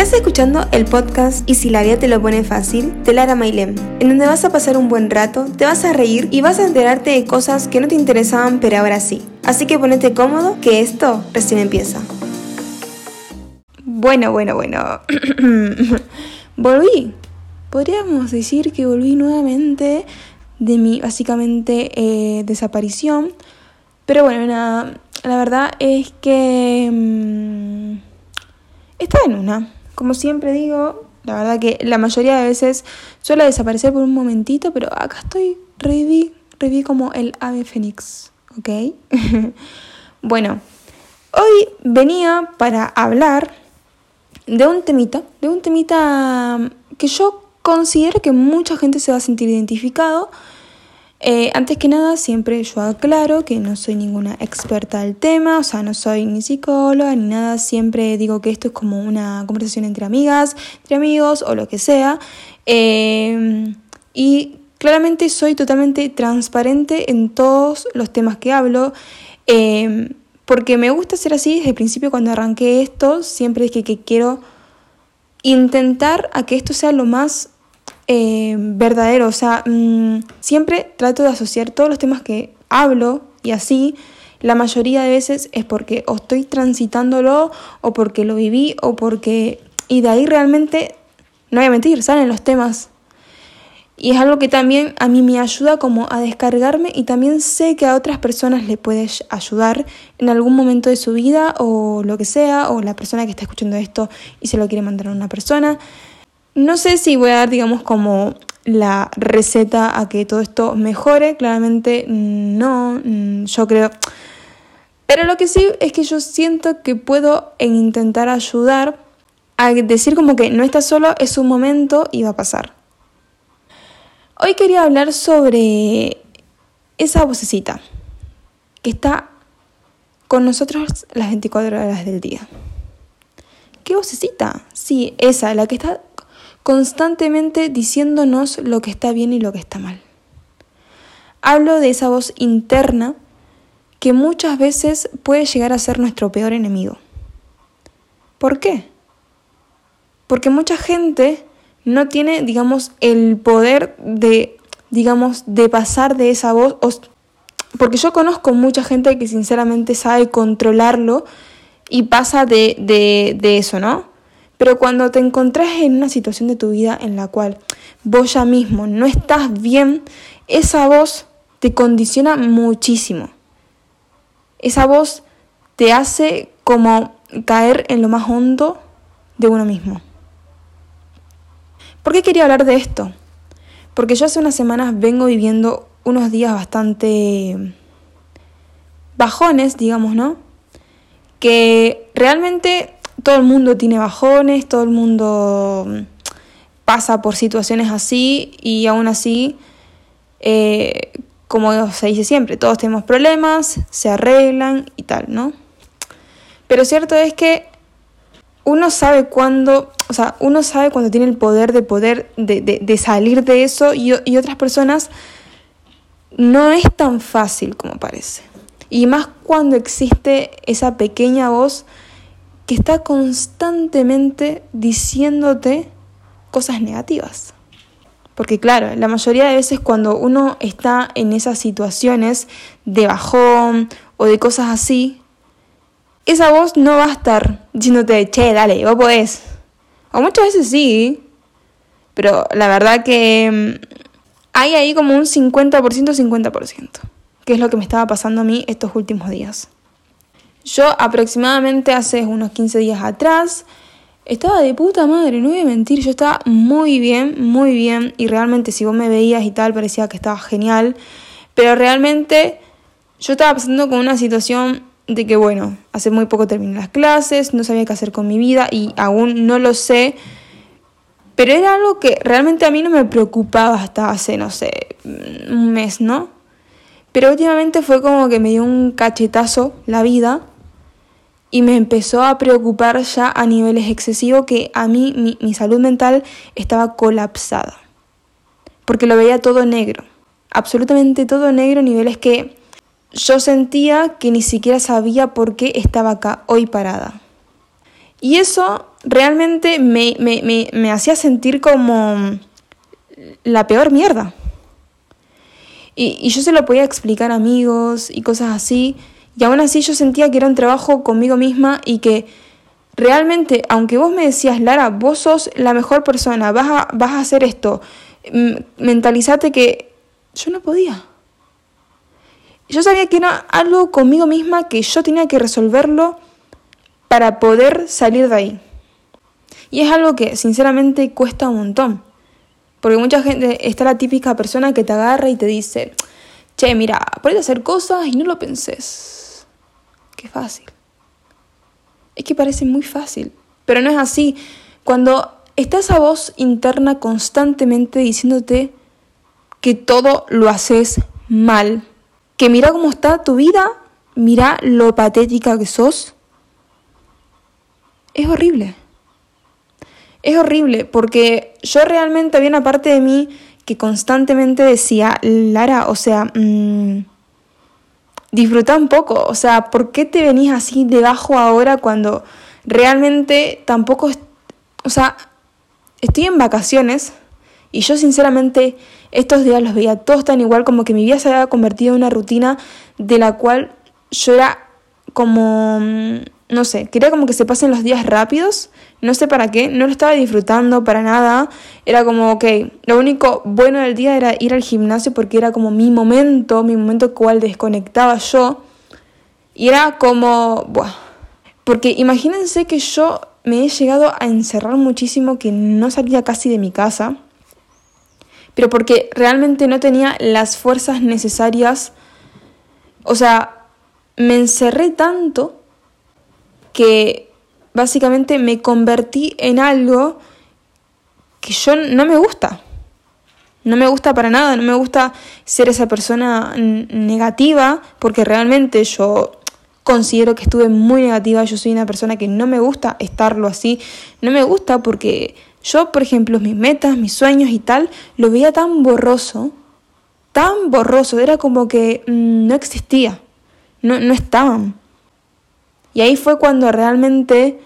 Estás escuchando el podcast Y si la vida te lo pone fácil de Lara Mailem, en donde vas a pasar un buen rato, te vas a reír y vas a enterarte de cosas que no te interesaban pero ahora sí. Así que ponete cómodo que esto recién empieza. Bueno, bueno, bueno. volví. Podríamos decir que volví nuevamente de mi básicamente eh, desaparición. Pero bueno, nada, la verdad es que mm, estaba en una. Como siempre digo, la verdad que la mayoría de veces suele desaparecer por un momentito, pero acá estoy, reviví, reviví como el ave fénix, ¿ok? bueno, hoy venía para hablar de un temita, de un temita que yo considero que mucha gente se va a sentir identificado, eh, antes que nada, siempre yo aclaro que no soy ninguna experta del tema, o sea, no soy ni psicóloga ni nada, siempre digo que esto es como una conversación entre amigas, entre amigos o lo que sea. Eh, y claramente soy totalmente transparente en todos los temas que hablo. Eh, porque me gusta ser así desde el principio cuando arranqué esto, siempre es que quiero intentar que esto sea lo más eh, verdadero. O sea, mm, siempre trato de asociar todos los temas que hablo y así. La mayoría de veces es porque o estoy transitándolo o porque lo viví o porque... Y de ahí realmente, no voy a mentir, salen los temas. Y es algo que también a mí me ayuda como a descargarme y también sé que a otras personas le puede ayudar en algún momento de su vida o lo que sea, o la persona que está escuchando esto y se lo quiere mandar a una persona. No sé si voy a dar, digamos, como la receta a que todo esto mejore. Claramente no, mm, yo creo... Pero lo que sí es que yo siento que puedo intentar ayudar a decir como que no estás solo, es un momento y va a pasar. Hoy quería hablar sobre esa vocecita que está con nosotros las 24 horas del día. ¿Qué vocecita? Sí, esa, la que está constantemente diciéndonos lo que está bien y lo que está mal. Hablo de esa voz interna que muchas veces puede llegar a ser nuestro peor enemigo. ¿Por qué? Porque mucha gente no tiene, digamos, el poder de, digamos, de pasar de esa voz. Porque yo conozco mucha gente que sinceramente sabe controlarlo y pasa de, de, de eso, ¿no? Pero cuando te encontrás en una situación de tu vida en la cual vos ya mismo no estás bien, esa voz te condiciona muchísimo. Esa voz te hace como caer en lo más hondo de uno mismo. ¿Por qué quería hablar de esto? Porque yo hace unas semanas vengo viviendo unos días bastante bajones, digamos, ¿no? Que realmente todo el mundo tiene bajones, todo el mundo mm, pasa por situaciones así y aún así, eh, como se dice siempre, todos tenemos problemas, se arreglan y tal, ¿no? Pero cierto es que uno sabe cuándo, o sea, uno sabe cuando tiene el poder de poder, de, de salir de eso y, y otras personas no es tan fácil como parece. Y más cuando existe esa pequeña voz que está constantemente diciéndote cosas negativas. Porque claro, la mayoría de veces cuando uno está en esas situaciones de bajón o de cosas así, esa voz no va a estar diciéndote, che, dale, vos podés. O muchas veces sí, pero la verdad que mm, hay ahí como un 50%, 50%, que es lo que me estaba pasando a mí estos últimos días. Yo aproximadamente hace unos 15 días atrás estaba de puta madre, no voy a mentir, yo estaba muy bien, muy bien y realmente si vos me veías y tal parecía que estaba genial, pero realmente yo estaba pasando con una situación de que bueno, hace muy poco terminé las clases, no sabía qué hacer con mi vida y aún no lo sé, pero era algo que realmente a mí no me preocupaba hasta hace, no sé, un mes, ¿no? Pero últimamente fue como que me dio un cachetazo la vida y me empezó a preocupar ya a niveles excesivos que a mí mi, salud mental estaba colapsada. Porque lo veía todo negro, absolutamente todo negro, niveles que yo sentía que ni siquiera sabía por qué estaba acá hoy parada. Y eso realmente me, me hacía sentir como la peor mierda. Y, y, yo se lo podía explicar a amigos y cosas así. Y aún así yo sentía que era un trabajo conmigo misma y que realmente, aunque vos me decías, Lara, vos sos la mejor persona, vas a, vas a hacer esto, mentalizate que yo no podía. Yo sabía que era algo conmigo misma que yo tenía que resolverlo para poder salir de ahí. Y es algo que sinceramente cuesta un montón. Porque mucha gente está la típica persona que te agarra y te dice, che, mira, a hacer cosas y no lo penses. Qué fácil. Es que parece muy fácil, pero no es así. Cuando está esa voz interna constantemente diciéndote que todo lo haces mal, que mira cómo está tu vida, mira lo patética que sos, es horrible. Es horrible porque yo realmente había una parte de mí que constantemente decía, Lara, o sea, mmm, disfruta un poco, o sea, ¿por qué te venís así debajo ahora cuando realmente tampoco, o sea, estoy en vacaciones y yo sinceramente estos días los veía todos tan igual como que mi vida se había convertido en una rutina de la cual yo era como, mm, no sé, quería como que se pasen los días rápidos, no sé para qué, no lo estaba disfrutando para nada, era como, ok, lo único bueno del día era ir al gimnasio porque era como mi momento, mi momento cual desconectaba yo, y era como, buah, porque imagínense que yo me he llegado a encerrar muchísimo, que no salía casi de mi casa, pero porque realmente no tenía las fuerzas necesarias, o sea, me encerré tanto que básicamente me convertí en algo que yo no me gusta. No me gusta para nada, no me gusta ser esa persona negativa, porque realmente yo considero que estuve muy negativa, yo soy una persona que no me gusta estarlo así, no me gusta porque yo, por ejemplo, mis metas, mis sueños y tal, lo veía tan borroso, tan borroso, era como que mm, no existía no, no estaban. Y ahí fue cuando realmente,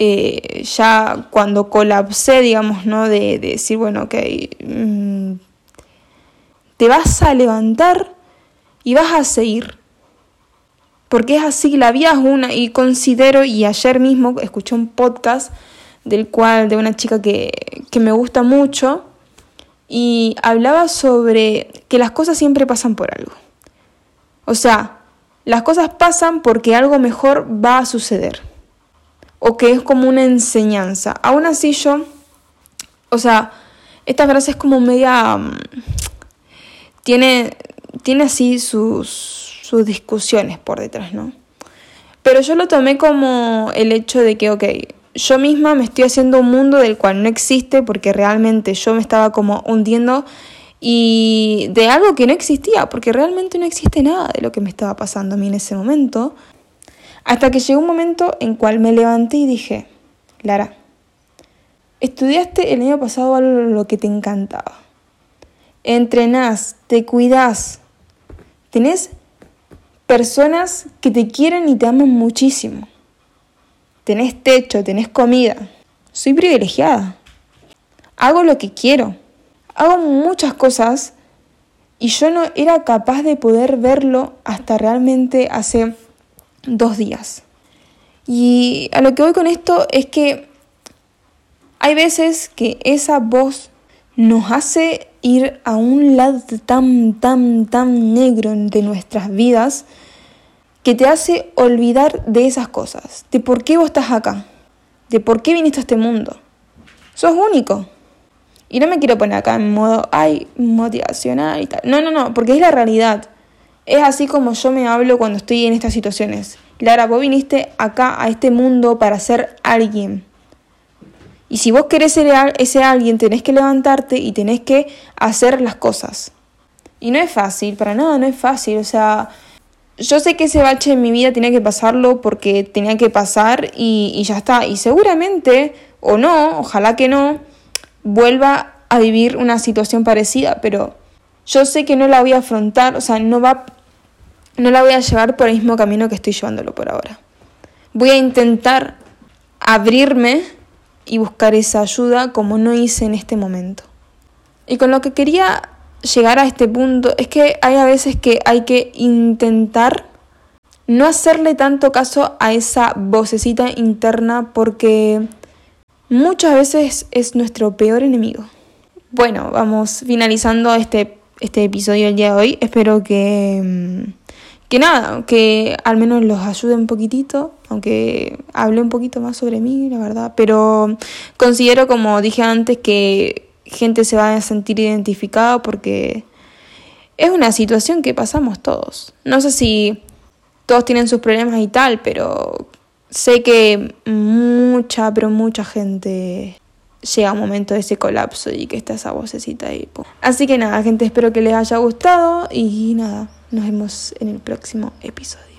eh, ya cuando colapsé, digamos, ¿no? De, decir, bueno, ok, mm, te vas a levantar y vas a seguir. Porque es así, la vida es una, y considero, y ayer mismo escuché un podcast del cual, de una chica que, que me gusta mucho, y hablaba sobre que las cosas siempre pasan por algo. O sea, las cosas pasan porque algo mejor va a suceder. O que es como una enseñanza. Aún así yo, o sea, esta frase es como media... Mm, tiene, tiene así sus, sus discusiones por detrás, ¿no? Pero yo lo tomé como el hecho de que, ok, yo misma me estoy haciendo un mundo del cual no existe porque realmente yo me estaba como hundiendo y de algo que no existía, porque realmente no existe nada de lo que me estaba pasando a mí en ese momento, hasta que llegó un momento en cual me levanté y dije, Lara, estudiaste el año pasado algo lo que te encantaba, entrenás, te cuidás, tenés personas que te quieren y te aman muchísimo, tenés techo, tenés comida, soy privilegiada, hago lo que quiero hago muchas cosas y yo no era capaz de poder verlo hasta realmente hace dos días. Y a lo que voy con esto es que hay veces que esa voz nos hace ir a un lado tan, tan, tan negro de nuestras vidas que te hace olvidar de esas cosas, de por qué vos estás acá, de por qué viniste a este mundo. Sos único. Y no me quiero poner acá en modo, ay, motivacional y tal. No, no, no, porque es la realidad. Es así como yo me hablo cuando estoy en estas situaciones. Clara, vos viniste acá a este mundo para ser alguien. Y si vos querés ser ese alguien, tenés que levantarte y tenés que hacer las cosas. Y no es fácil, para nada, no es fácil. O sea, yo sé que ese bache en mi vida tenía que pasarlo porque tenía que pasar y, y ya está. Y seguramente, o no, ojalá que no, vuelva a vivir una situación parecida, pero yo sé que no la voy a afrontar, o sea, no va no la voy a llevar por el mismo camino que estoy llevándolo por ahora. Voy a intentar abrirme y buscar esa ayuda como no hice en este momento. Y con lo que quería llegar a este punto es que hay a veces que hay que intentar no hacerle tanto caso a esa vocecita interna porque muchas veces es nuestro peor enemigo. Bueno, vamos finalizando este, este episodio del día de hoy. Espero que, mm, que nada, que al menos los ayude un poquitito, aunque hable un poquito más sobre mí, la verdad. Pero considero, como dije antes, que gente se va a sentir identificada porque es una situación que pasamos todos. No sé si todos tienen sus problemas y tal, pero sé que mucha, pero mucha gente llega un momento de ese colapso y que está esa vocecita ahí. Así que nada, gente, espero que les haya gustado y nada, nos vemos en el próximo episodio.